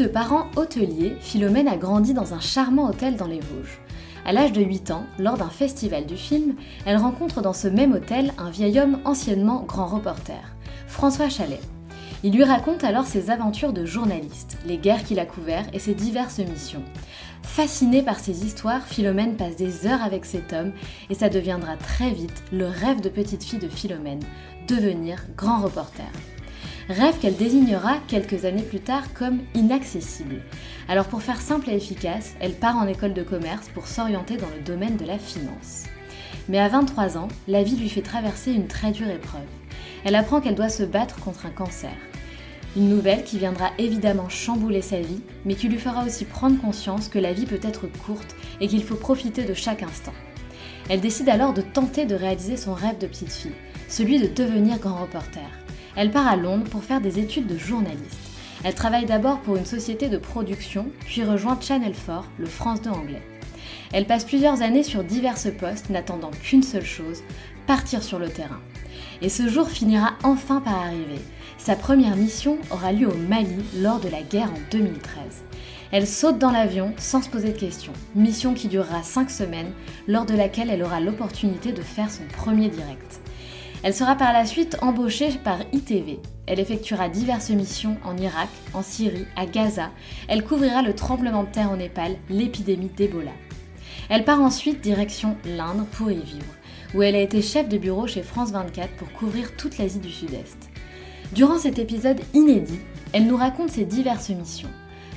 De parents hôteliers, Philomène a grandi dans un charmant hôtel dans les Vosges. À l'âge de 8 ans, lors d'un festival du film, elle rencontre dans ce même hôtel un vieil homme anciennement grand reporter, François Chalet. Il lui raconte alors ses aventures de journaliste, les guerres qu'il a couvertes et ses diverses missions. Fascinée par ces histoires, Philomène passe des heures avec cet homme et ça deviendra très vite le rêve de petite fille de Philomène, devenir grand reporter rêve qu'elle désignera quelques années plus tard comme inaccessible. Alors pour faire simple et efficace, elle part en école de commerce pour s'orienter dans le domaine de la finance. Mais à 23 ans, la vie lui fait traverser une très dure épreuve. Elle apprend qu'elle doit se battre contre un cancer. Une nouvelle qui viendra évidemment chambouler sa vie, mais qui lui fera aussi prendre conscience que la vie peut être courte et qu'il faut profiter de chaque instant. Elle décide alors de tenter de réaliser son rêve de petite fille, celui de devenir grand reporter. Elle part à Londres pour faire des études de journaliste. Elle travaille d'abord pour une société de production, puis rejoint Channel 4, le France 2 anglais. Elle passe plusieurs années sur divers postes, n'attendant qu'une seule chose, partir sur le terrain. Et ce jour finira enfin par arriver. Sa première mission aura lieu au Mali lors de la guerre en 2013. Elle saute dans l'avion sans se poser de questions, mission qui durera 5 semaines, lors de laquelle elle aura l'opportunité de faire son premier direct. Elle sera par la suite embauchée par ITV. Elle effectuera diverses missions en Irak, en Syrie, à Gaza. Elle couvrira le tremblement de terre au Népal, l'épidémie d'Ebola. Elle part ensuite direction l'Inde pour y vivre, où elle a été chef de bureau chez France 24 pour couvrir toute l'Asie du Sud-Est. Durant cet épisode inédit, elle nous raconte ses diverses missions.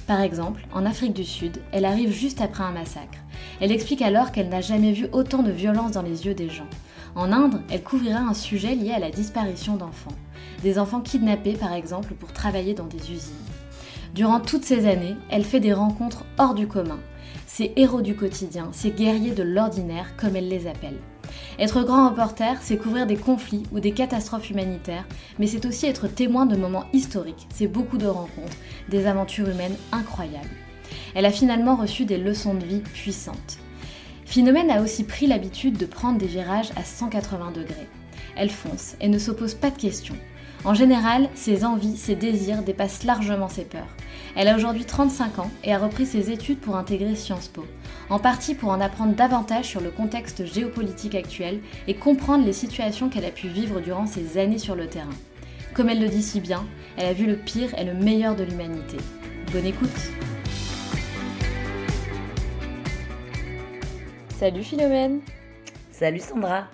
Par exemple, en Afrique du Sud, elle arrive juste après un massacre. Elle explique alors qu'elle n'a jamais vu autant de violence dans les yeux des gens. En Inde, elle couvrira un sujet lié à la disparition d'enfants. Des enfants kidnappés par exemple pour travailler dans des usines. Durant toutes ces années, elle fait des rencontres hors du commun. Ces héros du quotidien, ces guerriers de l'ordinaire comme elle les appelle. Être grand reporter, c'est couvrir des conflits ou des catastrophes humanitaires, mais c'est aussi être témoin de moments historiques, c'est beaucoup de rencontres, des aventures humaines incroyables. Elle a finalement reçu des leçons de vie puissantes. Phénomène a aussi pris l'habitude de prendre des virages à 180 degrés. Elle fonce et ne s'oppose pas de questions. En général, ses envies, ses désirs dépassent largement ses peurs. Elle a aujourd'hui 35 ans et a repris ses études pour intégrer Sciences Po, en partie pour en apprendre davantage sur le contexte géopolitique actuel et comprendre les situations qu'elle a pu vivre durant ses années sur le terrain. Comme elle le dit si bien, elle a vu le pire et le meilleur de l'humanité. Bonne écoute Salut Philomène Salut Sandra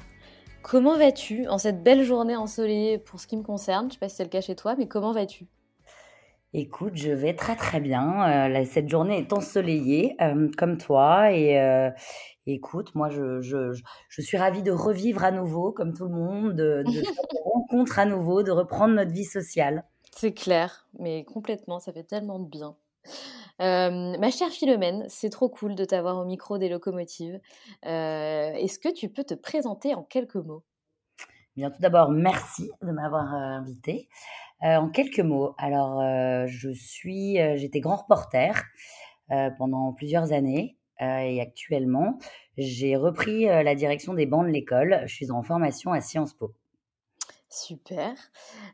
Comment vas-tu en cette belle journée ensoleillée pour ce qui me concerne? Je sais pas si c'est le cas chez toi, mais comment vas-tu? Écoute, je vais très très bien. Euh, cette journée est ensoleillée euh, comme toi et euh, écoute, moi je, je, je, suis ravie de revivre à nouveau comme tout le monde, de, de rencontrer à nouveau, de reprendre notre vie sociale. C'est clair, mais complètement, ça fait tellement de bien. Ma chère Philomène, c'est trop cool de t'avoir au micro des locomotives. Est-ce que tu peux te présenter en quelques mots? Bien, tout d'abord, merci de m'avoir invité. en quelques mots, alors je suis, j'étais grand reporter pendant plusieurs années et actuellement, j'ai repris la direction des bancs de l'école. Je suis en formation à Sciences Po. Super.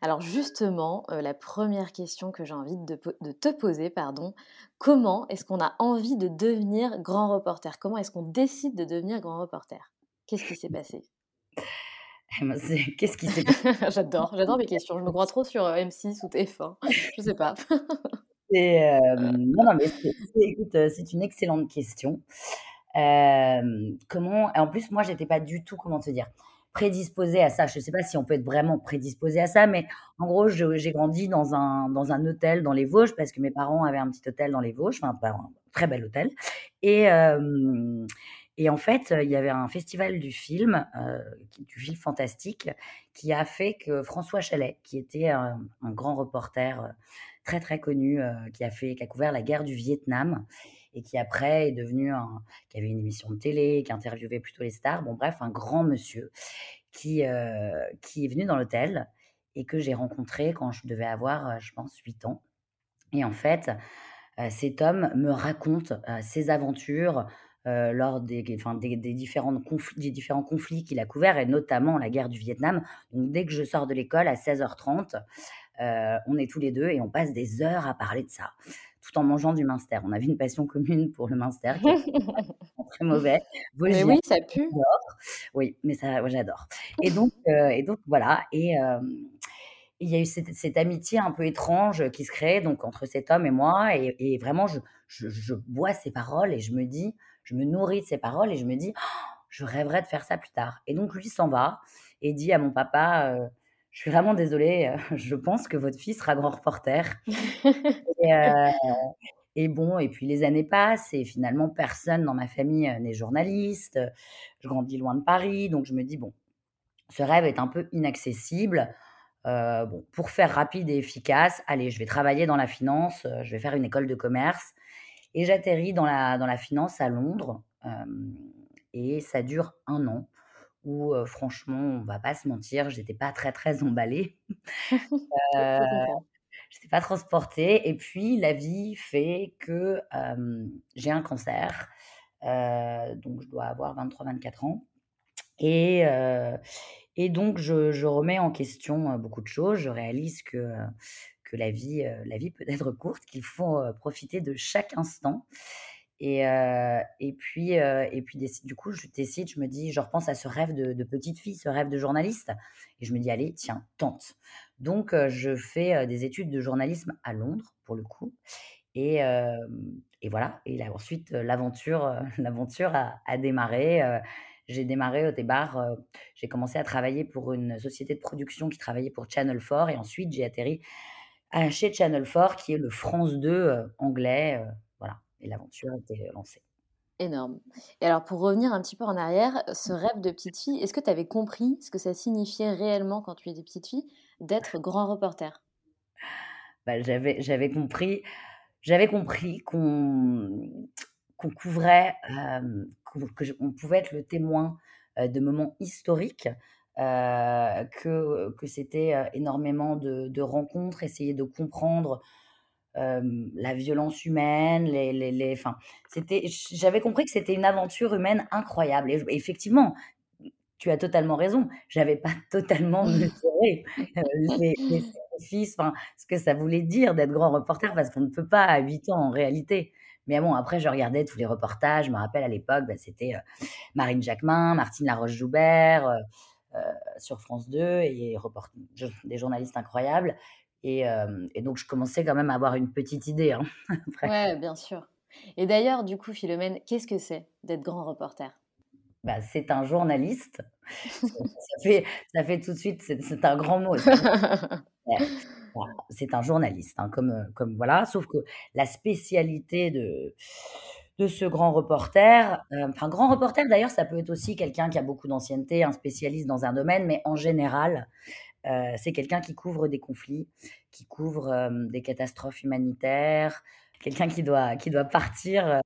Alors justement, la première question que j'ai envie de, te poser, pardon, comment est-ce qu'on a envie de devenir grand reporter? Comment est-ce qu'on décide de devenir grand reporter? Qu'est-ce qui s'est passé? Qu'est-ce qui s'est passé J'adore, j'adore mes questions. Je me crois trop sur M6 ou TF1. Je sais pas. non, non, mais écoute, c'est une excellente question. comment En plus, moi, j'étais pas du tout, comment te dire, prédisposée à ça. Je ne sais pas si on peut être vraiment prédisposé à ça, mais en gros, j'ai grandi dans un, dans un hôtel dans les Vosges parce que mes parents avaient un petit hôtel dans les Vosges, un très bel hôtel. Et, et en fait, il y avait un festival du film, du film fantastique, qui a fait que François Chalet, qui était un, grand reporter très très connu, qui a fait, qui a couvert la guerre du Vietnam, et qui après est devenu un, qui avait une émission de télé, qui interviewait plutôt les stars. Bon, bref, un grand monsieur qui, euh, qui est venu dans l'hôtel et que j'ai rencontré quand je devais avoir, euh, je pense, 8 ans. Et en fait, euh, cet homme me raconte ses aventures lors des, conflits, des différents conflits qu'il a couverts, et notamment la guerre du Vietnam. Donc, dès que je sors de l'école à 16h30, on est tous les deux et on passe des heures à parler de ça tout en mangeant du minster. On avait une passion commune pour le minster, qui est très mauvais. mais oui, ça pue. Oui, mais ça, j'adore. Et donc, euh, et donc voilà. Et euh, il y a eu cette, amitié un peu étrange qui se crée donc entre cet homme et moi. Et, vraiment, je, je, bois ses paroles et je me dis, je me nourris de ses paroles et je me dis, «Oh, je rêverais de faire ça plus tard. Et donc lui s'en va et dit à mon papa. Euh, je suis vraiment désolée, je pense que votre fils sera grand reporter. et, bon, et puis les années passent et finalement personne dans ma famille n'est journaliste. Je grandis loin de Paris, donc je me dis bon, ce rêve est un peu inaccessible. bon, pour faire rapide et efficace, allez, je vais travailler dans la finance, je vais faire une école de commerce et j'atterris dans la, dans la finance à Londres et ça dure un an où franchement, on va pas se mentir, j'étais pas très très emballée. euh, j'étais pas transportée. Et puis la vie fait que j'ai un cancer, donc je dois avoir 23-24 ans. Et, et donc je, je, remets en question beaucoup de choses. Je réalise que que la vie, la vie peut être courte, qu'il faut profiter de chaque instant. Et, et puis, et puis du coup, je décide, je me dis, je repense à ce rêve de, petite fille, ce rêve de journaliste. Et je me dis, allez, tiens, tente. Donc, je fais des études de journalisme à Londres, pour le coup. Et, et voilà. Et ensuite, l'aventure, l'aventure a, démarré. j'ai démarré au départ, j'ai commencé à travailler pour une société de production qui travaillait pour Channel 4. Et ensuite, j'ai atterri chez Channel 4, qui est le France 2 anglais et l'aventure était lancée. Énorme. Et alors, pour revenir un petit peu en arrière, ce mmh. rêve de petite fille, est-ce que tu avais compris ce que ça signifiait réellement quand tu étais petite fille d'être grand reporter? Bah, j'avais, j'avais compris, j'avais compris qu'on, qu'on couvrait, euh, qu'on pouvait être le témoin de moments historiques, que, que c'était énormément de, de, rencontres, essayer de comprendre la violence humaine, les, les, les enfin, c'était, j'avais compris que c'était une aventure humaine incroyable. Et effectivement, tu as totalement raison. J'avais pas totalement mesuré les, les sacrifices, enfin, ce que ça voulait dire d'être grand reporter, parce qu'on ne peut pas à 8 ans en réalité. Mais bon, après, je regardais tous les reportages. Je me rappelle à l'époque, bah, c'était Marine Jacquemin, Martine Laroche-Joubert sur France 2 et des journalistes incroyables. Et, donc, je commençais quand même à avoir une petite idée. Hein, ouais, bien sûr. Et d'ailleurs, du coup, Philomène, qu'est-ce que c'est d'être grand reporter? Bah, C'est un journaliste. ça, fait, ça fait tout de suite, c'est un grand mot. c'est un journaliste, hein, comme, comme voilà, sauf que la spécialité de, de ce grand reporter, enfin, grand reporter d'ailleurs, ça peut être aussi quelqu'un qui a beaucoup d'ancienneté, un spécialiste dans un domaine, mais en général, c'est quelqu'un qui couvre des conflits, qui couvre, des catastrophes humanitaires, quelqu'un qui doit qui doit partir,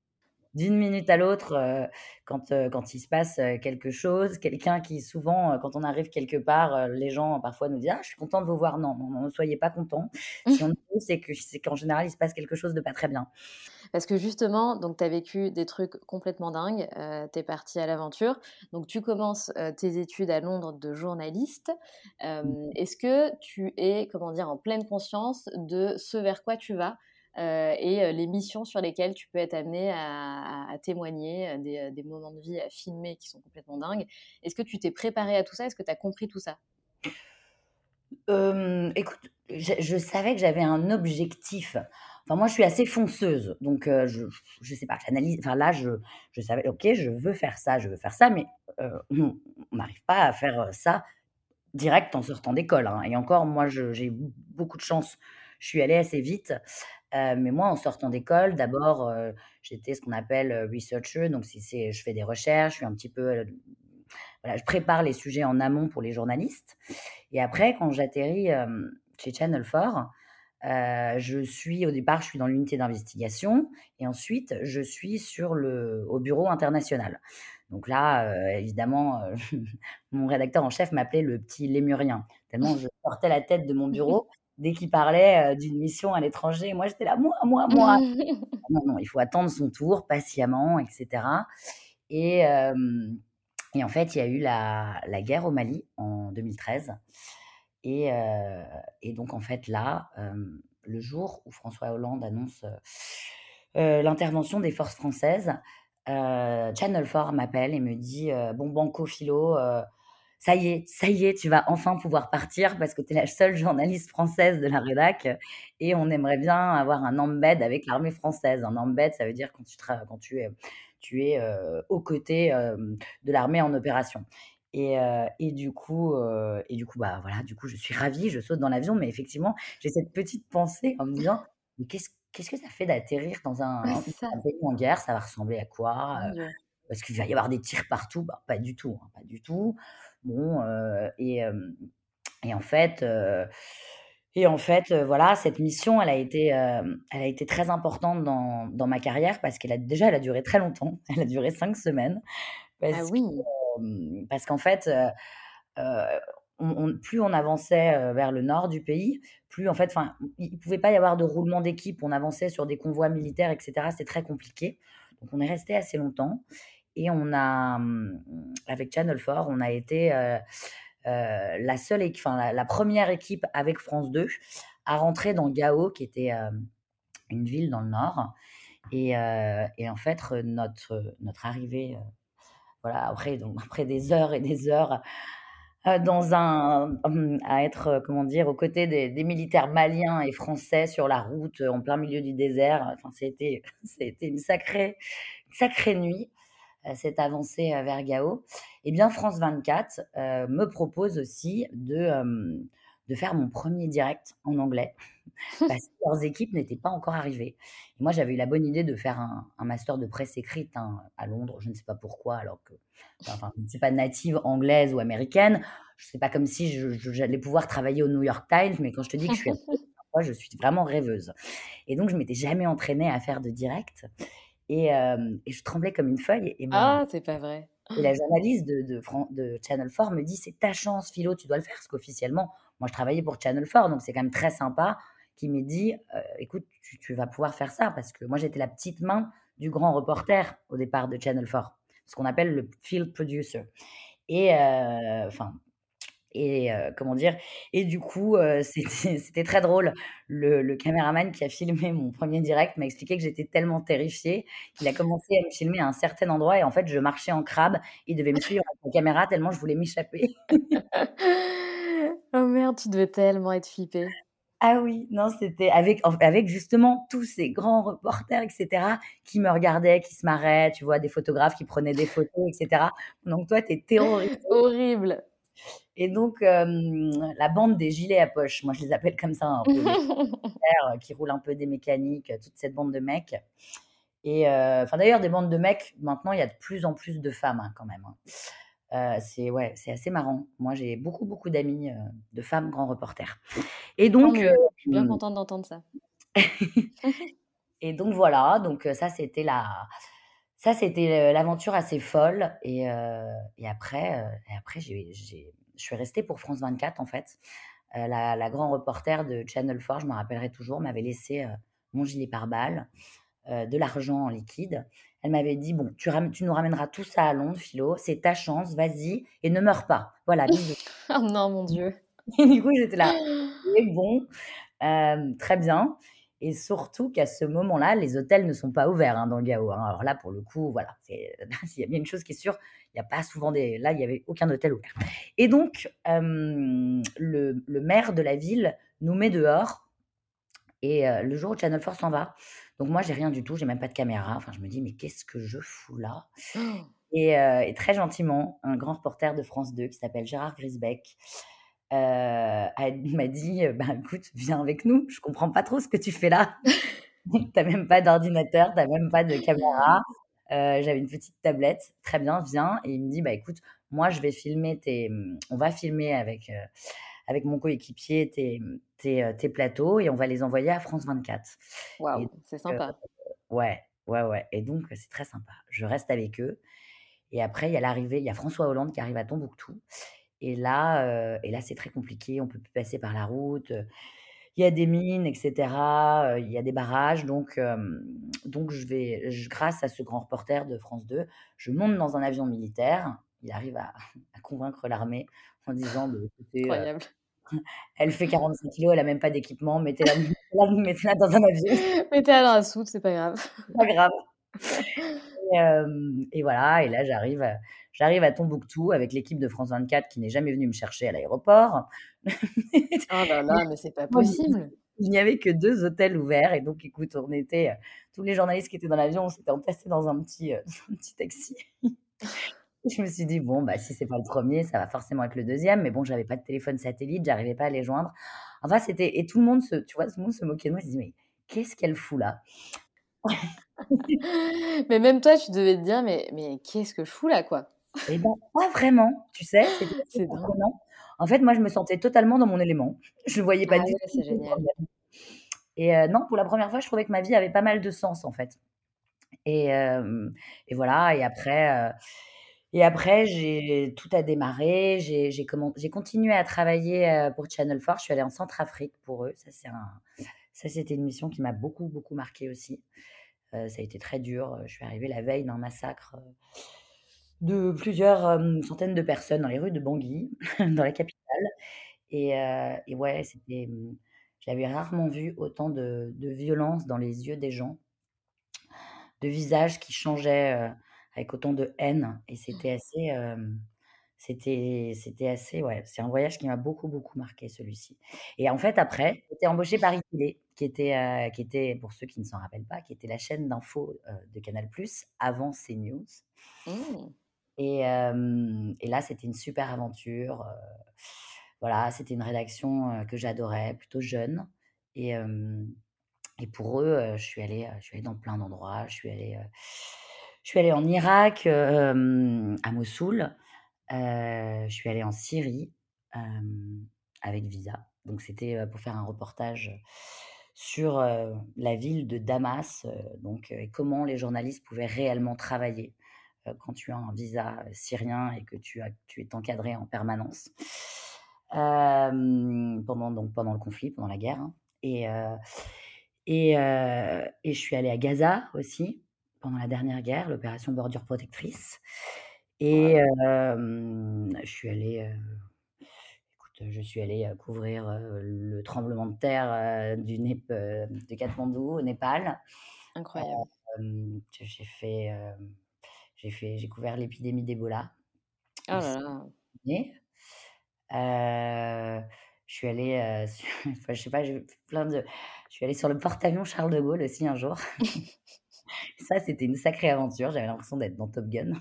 d'une minute à l'autre, heu, quand, heu, quand il se passe, heu, quelque chose. Quelqu'un qui souvent, quand on arrive quelque part, les gens parfois nous disent: «Ah, je suis content de vous voir». Non, non, ne soyez pas contents. Si on dit, c'est que c'est qu'en général, il se passe quelque chose de pas très bien. Parce que justement, donc tu as vécu des trucs complètement dingues, tu es parti à l'aventure. Donc tu commences, tes études à Londres de journaliste. Mmh. Est-ce que tu es, comment dire, en pleine conscience de ce vers quoi tu vas? Heu et heu, les missions sur lesquelles tu peux être amené à témoigner, heu, des, moments de vie à filmer qui sont complètement dingues. Est-ce que tu t'es préparé à tout ça? Est-ce que tu as compris tout ça? Écoute, je savais que j'avais un objectif. Enfin, moi, je suis assez fonceuse, donc je je sais pas, j'analyse enfin là, je je savais: «OK, je veux faire ça, je veux faire ça», mais on n'arrive pas à faire, ça direct en sortant d'école, hein et encore, moi, j'ai beaucoup de chance. Je suis allée assez vite, heu, mais moi, en sortant d'école, d'abord, heu, j'étais ce qu'on appelle, heu, researcher, donc c'est c'est je fais des recherches, je suis un petit peu, voilà, je prépare les sujets en amont pour les journalistes et après quand j'atterris, chez Channel 4, heu, je suis au départ, je suis dans l'unité d'investigation et ensuite je suis sur le au bureau international. Donc là, évidemment, mon rédacteur en chef m'appelait le petit lémurien, tellement je sortais la tête de mon bureau dès qu'il parlait, heu, d'une mission à l'étranger. Moi, j'étais là: «Moi, moi, moi!» non, non, il faut attendre son tour patiemment et cetera et et en fait, il y a eu la la guerre au Mali en 2013 et heu et donc en fait là, le jour où François Hollande annonce, heu, l'intervention des forces françaises, Channel 4 m'appelle et me dit, «Bon banco philo, ça y est ça y est, tu vas enfin pouvoir partir parce que tu es la seule journaliste française de la rédac et on aimerait bien avoir un embed avec l'armée française». Un embed, ça veut dire quand tu quand tu es tu es, heu, aux côtés, de l'armée en opération et heu et du coup, heu et du coup, bah, voilà, du coup, je suis ravie, je saute dans l'avion, mais effectivement, j'ai cette petite pensée en me disant: «Mais qu'est-ce qu'est-ce que ça fait d'atterrir dans Ouais, un pays en guerre? Ça va ressembler à quoi? Dieu. Est-ce qu'il va y avoir des tirs partout?» bah, pas du tout, hein, pas du tout. Bon, heu et et en fait, et en fait, voilà, cette mission, elle a été, elle a été très importante dans dans ma carrière parce qu'elle a déjà, elle a duré très longtemps. Elle a duré 5 semaines Ah parce que, oui! hem, parce qu'en fait, on on plus on avançait, vers le nord du pays, plus en fait, enfin, il pouvait pas y avoir de roulement d'équipe. On avançait sur des convois militaires et cetera, c'était très compliqué. Donc on est resté assez longtemps et on a, mmh, avec Channel 4, on a été, heu heu, la seule enfin la 1re équipe avec France 2 à rentrer dans Gao qui était, hem, une ville dans le nord et en fait, re notre notre arrivée, voilà, après donc après des heures et des heures, heu, dans un mmh, à être, comment dire? Aux côtés des militaires maliens et français sur la route, en plein milieu du désert, enfin, c'était ça a été une sacrée sacrée nuit, cette avancée, heu, vers Gao et bien France 24, heu, me propose aussi de, de faire mon 1er direct en anglais parce que leurs équipes n'étaient pas encore arrivées et moi, j'avais eu la bonne idée de faire un un master de presse écrite, hein, à Londres. Je ne sais pas pourquoi alors que, enfin, je ne suis pas native anglaise ou américaine. C'est pas comme si je je j'allais pouvoir travailler au New York Times, mais quand je te dis que je suis je suis vraiment rêveuse et donc je m'étais jamais entraînée à faire de direct et je tremblais comme une feuille et Ah, c'est pas vrai. et la journaliste de de Fran de Channel 4 me dit: «C'est ta chance Philo, tu dois le faire» parce qu'officiellement, moi, je travaillais pour Channel 4, donc c'est quand même très sympa, qui m'ait dit: «Heu, écoute, tu tu vas pouvoir faire ça» parce que moi, j'étais la petite main du grand reporter au départ de Channel 4, ce qu'on appelle le field producer et enfin et heu, comment dire? Et du coup, heu, c'était c'était très drôle. Le le caméraman qui a filmé mon 1er direct m'a expliqué que j'étais tellement terrifiée qu'il a commencé à me filmer à un certain endroit et en fait, je marchais en crabe. Il devait me suivre avec la caméra tellement je voulais m'échapper. Oh merde, tu devais tellement être flippée. Ah oui, non, c'était avec en avec justement tous ces grands reporters et cetera, qui me regardaient, qui se marraient, tu vois? Des photographes qui prenaient des photos et cetera. Donc toi, tu es terrorisée Horrible. Et donc la bande des gilets à poche, moi je les appelle comme ça un peu, les reporters qui roulent un peu des mécaniques, toute cette bande de mecs et d'ailleurs des bandes de mecs, maintenant il y a de plus en plus de femmes, hein, quand même, hein. c'est ouais, c'est assez marrant. Moi, j'ai beaucoup, beaucoup d'amis, de femmes grands reporters et donc je suis bien contente d'entendre ça. et donc voilà, donc ça, c'était la ça, c'était l'aventure assez folle et et après, et après j'ai je suis restée pour France 24, en fait. la la grand reporter de Channel 4, je me rappellerai toujours, m'avait laissé, mon gilet pare-balles, de l'argent en liquide. Elle m'avait dit: «Bon, tu tu nous ramèneras tout ça à Londres, Philo, c'est ta chance, vas-y et ne meurs pas. Voilà, bisous». Oh non, mon Dieu. Et du coup, j'étais là: bon, très bien» et surtout qu'à ce moment-là, les hôtels ne sont pas ouverts, hein, dans le Gao, hein. Alors là, pour le coup, voilà, s'il y a bien une chose qui est sûre, il y a pas souvent des là, il y avait aucun hôtel ouvert et donc le le maire de la ville nous met dehors et le jour où Channel 4 s'en va, donc moi, j'ai rien du tout, j'ai même pas de caméra. Enfin, je me dis: «Mais qu'est-ce que je fous là?» et, et très gentiment, un grand reporter de France 2 qui s'appelle Gérard Grisbeck, m'a dit: «Ben, écoute, viens avec nous, je comprends pas trop ce que tu fais là. Tu as même pas d'ordinateur, tu as même pas de caméra». j'avais une petite tablette. «Très bien, viens» et il me dit: «Bah, écoute, moi, je vais filmer tes, mmh, on va filmer avec, avec mon coéquipier tes, tes, euh, tes, plateaux et on va les envoyer à France 24. Waouh, c'est sympa. ouais, ouais, ouais. Et donc, c'est très sympa. Je reste avec eux. Et après, il y a l'arrivée, il y a François Hollande qui arrive à Tombouctou. Et là, euh, et là c'est très compliqué. On peut plus passer par la route. Il y a des mines, etc. Il y a des barrages. Donc, donc je vais, je, grâce à ce grand reporter de France 2, je monte dans un avion militaire. Il arrive à, à convaincre l'armée en disant de Incroyable elle fait 45 kilos, elle a même pas d'équipement, mettez-la mettez -la dans un avion. Mettez-la dans la soupe, c'est pas grave. Pas grave. Et, voilà, et là j'arrive, j'arrive à Tombouctou avec l'équipe de France 24 qui n'est jamais venue me chercher à l'aéroport. oh là là, mais c'est pas possible. Il n'y avait que deux hôtels ouverts et donc écoute, on était tous les journalistes qui étaient dans l'avion, on s'était entassés dans un petit, un petit taxi. Je me suis dit, bon, bah, si c'est pas le premier, ça va forcément être le deuxième. Mais bon, j'avais pas de téléphone satellite, j'arrivais pas à les joindre. Enfin, c'était. Et tout le monde se, tu vois, tout le monde se moquait de moi. Je me dit, mais qu'est-ce qu'elle fout là? Mais même toi, tu devais te dire, mais, mais qu'est-ce que je fous là, quoi? Eh ben, pas vraiment, tu sais. C'est En fait, moi, je me sentais totalement dans mon élément. Je ne voyais pas ah, du tout. C'est génial. Et euh, non, pour la première fois, je trouvais que ma vie avait pas mal de sens, en fait. Et, euh, et voilà. Et après. Euh, et après, j'ai tout a démarré. J'ai continué à travailler, pour Channel 4. Je suis allée en Centrafrique pour eux. Ça, c'est un ça, c'était une mission qui m'a beaucoup, beaucoup marquée aussi. ça a été très dur. Je suis arrivée la veille d'un massacre, de plusieurs, centaines de personnes dans les rues de Bangui, dans la capitale. Et et ouais, c'était, mmh, j'avais rarement vu autant de de violence dans les yeux des gens, de visages qui changeaient, avec autant de haine. Et c'était assez, c'était c'était assez ouais, c'est un voyage qui m'a beaucoup, beaucoup marqué celui-ci. Et en fait après, j'ai été embauchée par iTélé qui était, qui était pour ceux qui ne s'en rappellent pas, qui était la chaîne d'infos, de Canal+ avant CNews. Mmh. Et là, c'était une super aventure, voilà, c'était une rédaction, que j'adorais, plutôt jeune et et pour eux, je suis allée, je suis allée dans plein d'endroits. Je suis allée, je suis allée en Irak, à Mossoul. je suis allée en Syrie, avec visa. Donc c'était, pour faire un reportage, sur, la ville de Damas, donc et comment les journalistes pouvaient réellement travailler, quand tu as un visa, syrien et que tu as tu es encadré en permanence. pendant donc pendant le conflit, pendant la guerre, hein et et et je suis allée à Gaza aussi pendant la dernière guerre, l'opération Bordure protectrice. Et je suis allée, je suis allée couvrir le tremblement de terre du Nép de Katmandou au Népal. Incroyable. j'ai fait, j'ai fait, j'ai couvert l'épidémie d'Ebola. Oh là là. je suis allée, sur, enfin, je sais pas, j'ai plein de, je suis allée sur le porte-avions Charles de Gaulle aussi un jour. Ça, c'était une sacrée aventure. J'avais l'impression d'être dans Top Gun.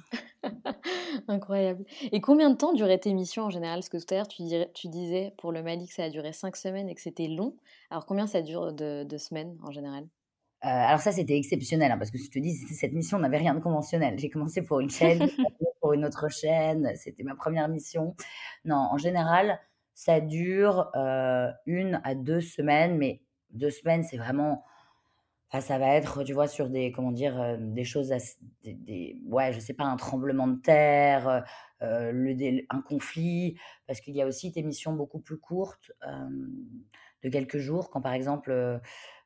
Incroyable. Et combien de temps durait tes missions en général? Parce que tout à l'heure, tu, tu, disais pour le Mali que ça a duré cinq semaines et que c'était long. Alors, combien ça dure de, semaines en général? Euh, alors ça, c'était exceptionnel, hein, parce que je te dis, cette mission n'avait rien de conventionnel. J'ai commencé pour une chaîne, pour une autre chaîne, c'était ma première mission. Non, en général, ça dure, heu, 1 à 2 semaines, mais 2 semaines, c'est vraiment enfin, ça va être, tu vois, sur des comment dire? Heu, des choses des ouais, je sais pas, un tremblement de terre, un conflit, parce qu'il y a aussi des missions beaucoup plus courtes, de quelques jours, quand par exemple,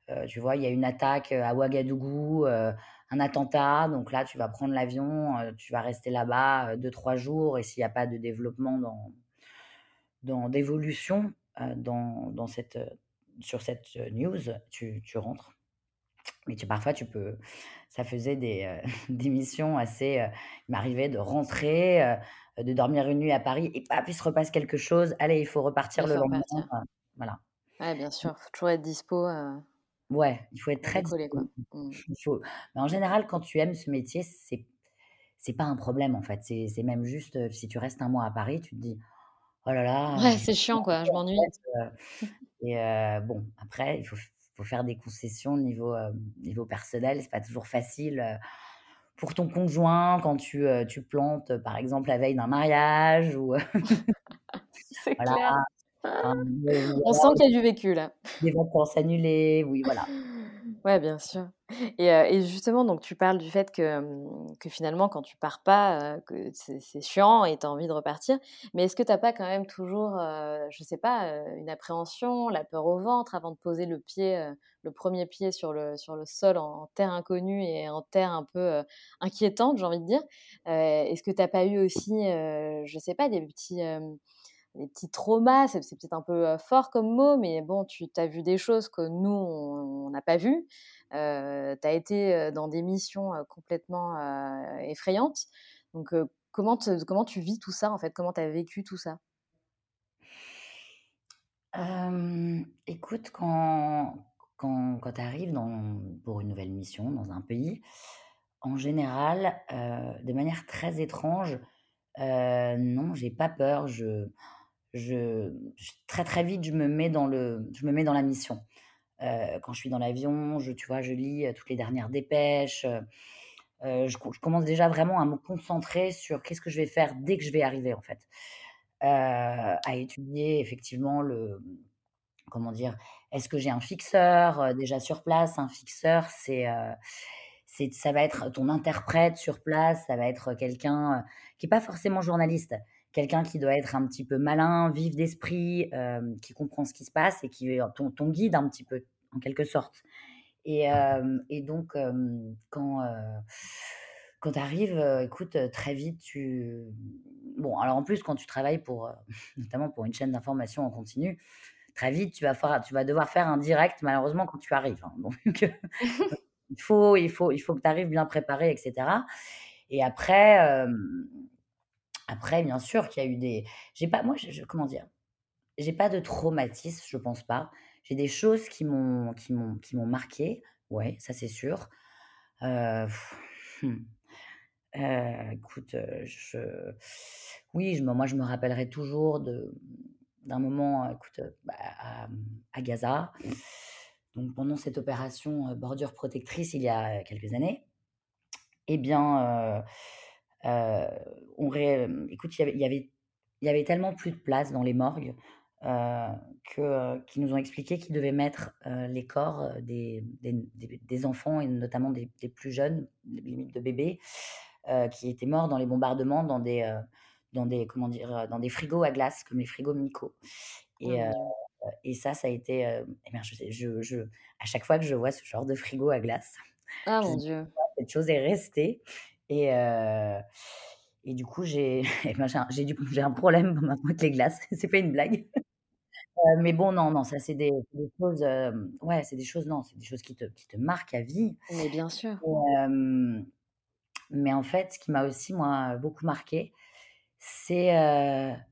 heu, tu vois, il y a une attaque, heu, à Ouagadougou, heu, un attentat, donc là, tu vas prendre l'avion, tu vas rester là-bas, heu, 2-3 jours et s'il y a pas de développement dans dans d'évolution, dans dans cette, sur cette, news, tu tu rentres. Mais tu parfois tu peux ça faisait des, des missions assez, il m'arrivait de rentrer, de dormir une nuit à Paris et paf, il se repasse quelque chose, allez, il faut repartir Il le faut lendemain, repartir. heu, voilà. Ouais, bien Mmh. sûr, faut toujours être dispo, Ouais, il faut être très décoller, quoi. disponible. Mmh. Il faut mais en général, quand tu aimes ce métier, c'est c'est pas un problème, en fait. C'est même juste, heu, si tu restes un mois à Paris, tu te dis: «Oh là là, Ouais, c'est chiant, quoi, je en m'ennuie. fait», heu et heu, bon, après, il faut faut faire des concessions niveau, niveau personnel. C'est pas toujours facile, pour ton conjoint quand tu, tu plantes, par exemple, la veille d'un mariage ou, C'est voilà, clair. On sent qu'il y a du vécu, là. des vacances annulées, oui, voilà. Ouais, bien sûr et heu et justement, donc tu parles du fait que, finalement, quand tu pars pas, heu, que c'est chiant et tu as envie de repartir. Mais est-ce que tu as pas quand même toujours, heu, je sais pas, heu, une appréhension, la peur au ventre avant de poser le pied, le 1er pied sur le sur le sol en terre inconnue et en terre un peu, inquiétante, j'ai envie de dire? Est-ce que tu as pas eu aussi, je sais pas, des petits, des petits traumas? C'est peut-être un peu, fort comme mot, mais bon, tu as vu des choses que nous, on n'a pas vues. Heu, tu as été, dans des missions, complètement, effrayantes. Donc, comment comment tu vis tout ça, en fait? Comment tu as vécu tout ça? Écoute, quand quand quand tu arrives pour une nouvelle mission dans un pays, en général, de manière très étrange, heu, non, j'ai pas peur. Je je très, très vite, je me mets dans le je me mets dans la mission. Heu, quand je suis dans l'avion, je tu vois, je lis, heu, toutes les dernières dépêches, heu, je co je commence déjà vraiment à me concentrer sur qu'est-ce que je vais faire dès que je vais arriver, en fait. À étudier effectivement le comment dire? Est-ce que j'ai un fixeur, déjà sur place? Un fixeur, c'est, ça va être ton interprète sur place, ça va être quelqu'un, qui est pas forcément journaliste. Quelqu'un qui doit être un petit peu malin, vif d'esprit, hem, qui comprend ce qui se passe et qui est ton ton guide un petit peu, en quelque sorte. Et et donc hem, quand, quand tu arrives, écoute, très vite, tu bon, alors en plus, quand tu travailles pour, notamment pour une chaîne d'information en continu, très vite, tu vas fera tu vas devoir faire un direct malheureusement quand tu arrives, hein. Donc il faut il faut il faut que tu arrives bien préparé et cetera. Et après, après bien sûr qu'il y a eu des j'ai pas moi comment dire? J'ai pas de traumatisme, je pense pas. J'ai des choses qui m'ont qui m'ont qui m'ont marquée, ouais, ça c'est sûr. Heu, mmh, heu, écoute, heu, je oui, je moi je me rappellerai toujours de d'un moment, heu, bah, à, Gaza. Donc pendant cette opération, bordure protectrice il y a quelques années et bien, on ré hem, écoute, il y avait il y avait tellement plus de place dans les morgues, heu, que, qu'ils nous ont expliqué qu'ils devaient mettre, les corps, des des n des des enfants et notamment des plus jeunes, limite de bébés, qui étaient morts dans les bombardements dans des, dans des comment dire? Dans des frigos à glace comme les frigos Mico. Oh Et et ça, ça a été, et bien je sais je je à chaque fois que je vois ce genre de frigo à glace, Ah mon Dieu. «Cette chose est restée» et heu et du coup, j'ai et ben, j'ai un problème maintenant avec les glaces, c'est pas une blague. Heu, mais bon, non, non, ça c'est des des choses, hem, ouais, c'est des choses, non, c'est des choses qui te qui te marquent à vie. Mais bien sûr. Mais en fait, ce qui m'a aussi, moi, beaucoup marquée, c'est,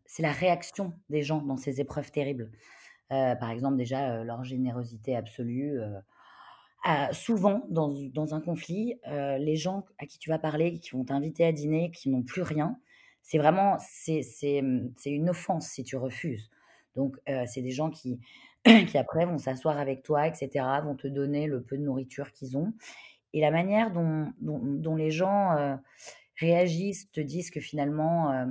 c'est la réaction des gens dans ces épreuves terribles. Par exemple, déjà, leur générosité absolue, souvent dans dans un conflit, heu, les gens à qui tu vas parler, qui vont t'inviter à dîner, qui n'ont plus rien, c'est vraiment c'est c'est, mmh, c'est une offense si tu refuses. Donc heu, c'est des gens qui qui après vont s'asseoir avec toi et cetera, vont te donner le peu de nourriture qu'ils ont et la manière dont dont les gens, heu réagissent, te disent que finalement,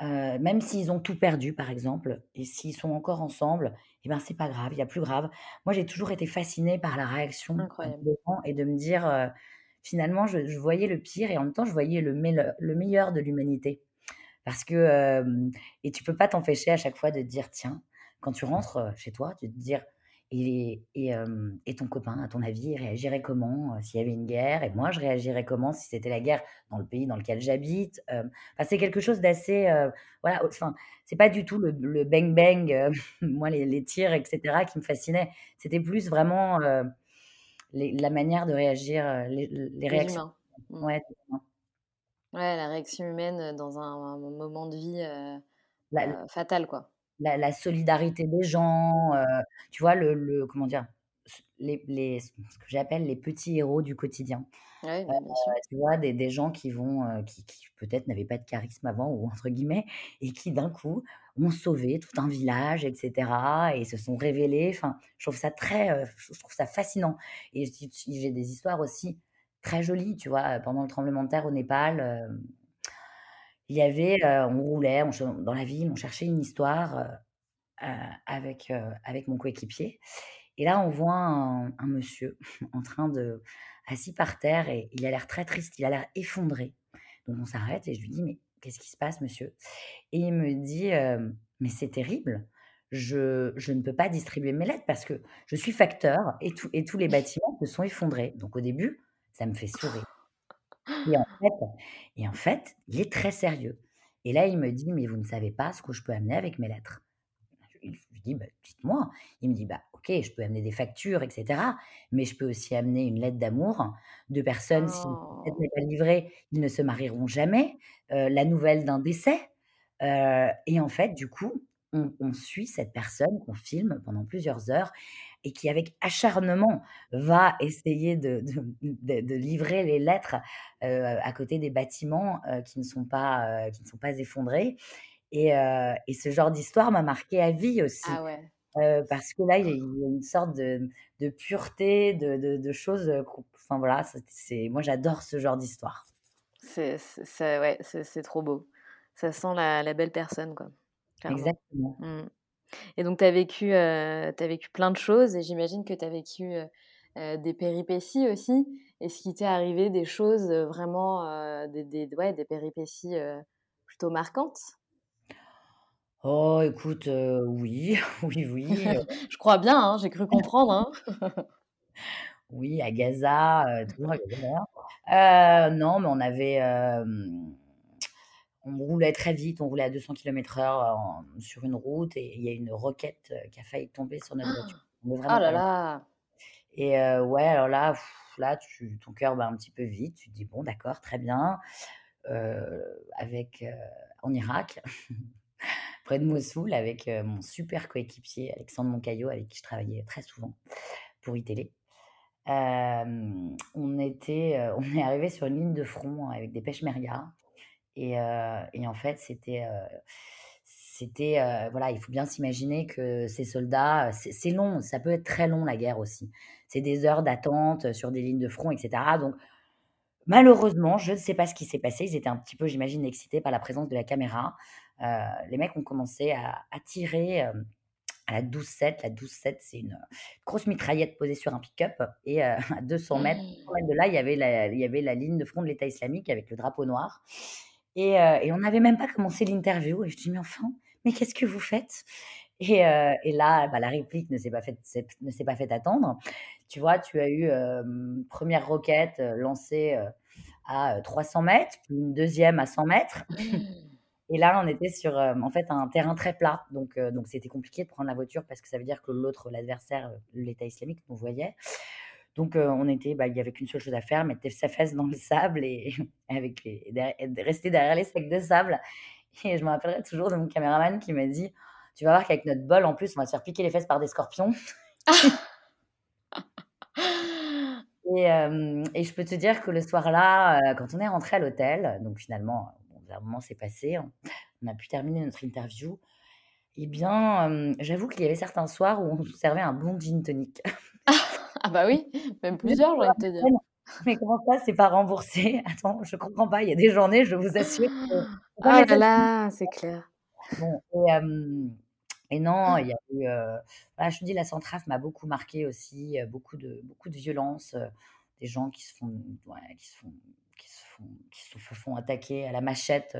même s'ils ont tout perdu, par exemple, et s'ils sont encore ensemble, et ben, c'est pas grave, il y a plus grave. Moi, j'ai toujours été fascinée par la réaction, des gens et de me dire, finalement, je je voyais le pire et en même temps, je voyais le meilleur de l'humanité. Parce que, et tu peux pas t'empêcher à chaque fois de te dire: «Tiens», quand tu rentres, chez toi, de te dire: «Et et hem et ton copain, à ton avis, réagirait comment, s'il y avait une guerre? Et moi, je réagirais comment si c'était la guerre dans le pays dans lequel j'habite?» enfin, c'est quelque chose d'assez, voilà, enfin, c'est pas du tout le le bang bang, moi, les les tirs et cetera qui me fascinaient. C'était plus vraiment, les la manière de réagir, les réactions. humains. Mmh. Ouais, Ouais, la réaction humaine, dans un un moment de vie, la fatal, quoi. La la solidarité des gens, heu, tu vois? Le le comment dire? Les les ce que j'appelle les petits héros du quotidien. Ouais, Heu, bien sûr. tu vois? Des des gens qui vont, heu, qui qui peut-être n'avaient pas de «charisme» avant ou entre guillemets et qui d'un coup ont sauvé tout un village et cetera et se sont révélés. Enfin, je trouve ça très, je trouve ça fascinant et j'ai des histoires aussi très jolies, tu vois? Pendant le tremblement de terre au Népal, il y avait, on roulait, on dans la ville, on cherchait une histoire, avec, avec mon coéquipier et là, on voit un un monsieur en train de assis par terre et il a l'air très triste, il a l'air effondré. Donc on s'arrête et je lui dis: «Mais qu'est-ce qui se passe monsieur?» et il me dit, «Mais c'est terrible, je je ne peux pas distribuer mes lettres parce que je suis facteur et tous et tous les bâtiments se sont effondrés». Donc au début, ça me fait sourire et en fait et en fait, il est très sérieux et là, il me dit: «Mais vous ne savez pas ce que je peux amener avec mes lettres». Je lui dis: «Bah, dites-moi». Il me dit: «Bah, OK, je peux amener des factures et cetera, mais je peux aussi amener une lettre d'amour de personnes, si cette Oh! n'est pas livrée, ils ne se marieront jamais, heu, la nouvelle d'un décès». Heu et en fait, du coup, on on suit cette personne qu'on filme pendant plusieurs heures et qui, avec acharnement, va essayer de de de de livrer les lettres, heu, à côté des bâtiments, heu, qui ne sont pas, heu, qui ne sont pas effondrés et et ce genre d'histoire m'a marquée à vie aussi, Ah ouais, parce que là, il y a une sorte de de pureté, de de de choses, enfin voilà, c'est moi j'adore ce genre d'histoire. c'est ouais, trop beau. Ça sent la la belle personne, quoi, clairement. Exactement. Mmh et donc tu as vécu, as vécu plein de choses et j'imagine que tu as vécu, des péripéties aussi. Est-ce qu'il t'est arrivé des choses, vraiment, heu, des des ouais, des péripéties, plutôt marquantes? Oh écoute, oui, oui, oui, Je crois bien, hein, j'ai cru comprendre, hein. oui à Gaza, toujours à Gaza. Heu, non, mais on avait, on roulait très vite, on roulait à 200 kilomètres heure en sur une route et il y a une roquette, heu, qui a failli tomber sur notre voiture. On est Oh là là! et heu, ouais, alors là, pff, là, tu ton cœur bat un petit peu vite, tu te dis: «Bon d'accord, très bien», avec, en Irak, près de Mossoul avec, mon super coéquipier Alexandre Moncayo avec qui je travaillais très souvent pour iTélé. Hem, on était, on est arrivé sur une ligne de front avec des peshmergas et en fait, c'était, c'était, voilà, il faut bien s'imaginer que ces soldats, c'est long, ça peut être très long la guerre aussi. C'est des heures d'attente, sur des lignes de front et cetera donc malheureusement, je ne sais pas ce qui s'est passé. Ils étaient un petit peu, j'imagine, excités par la présence de la caméra. Les mecs ont commencé à à tirer, à la 12-7. La 12-7, c'est une, grosse mitraillette posée sur un pick-up et à 200 mètres, de là, il y avait la il y avait la ligne de front de l'État islamique avec le drapeau noir et heu et on n'avait même pas commencé l'interview et je dis: «Mais enfin, mais qu'est-ce que vous faites?» et heu et là, bah, la réplique ne s'est pas faite fait attendre. Tu vois, tu as eu, hem, 1 roquette, heu, lancée, à, heu, 300 m, puis une deuxième à 100 mètres et là, on était sur, en fait, un terrain très plat donc donc c'était compliqué de prendre la voiture parce que ça veut dire que l'autre, l'adversaire, l'État islamique nous voyait. Donc on était bah, il y avait qu'une seule chose à faire, mettre sa fesse dans le sable et avec les rester derrière les sacs de sable. Et je me rappellerai toujours de mon caméraman qui m'a dit: «Tu vas voir qu'avec notre bol, en plus, on va se faire piquer les fesses par des scorpions» et et je peux te dire que le soir-là, quand on est rentré à l'hôtel, donc finalement, bon, un moment s'est passé, hein, on a pu terminer notre interview. Et bien, j'avoue qu'il y avait certains soirs où on servait un bon gin tonic. Ah bah oui, même plusieurs, j'ai envie de te dire. Mais comment ça, c'est pas remboursé? Attends, je comprends pas. Il y a des journées, je vous assure que ah là là, c'est clair. Bon et non, il y a eu, voilà, je te dis, la Centrafe m'a beaucoup marquée aussi, heu, beaucoup de beaucoup de violence, heu, des gens qui se font ouais, qui se font qui se font qui se font attaquer à la machette.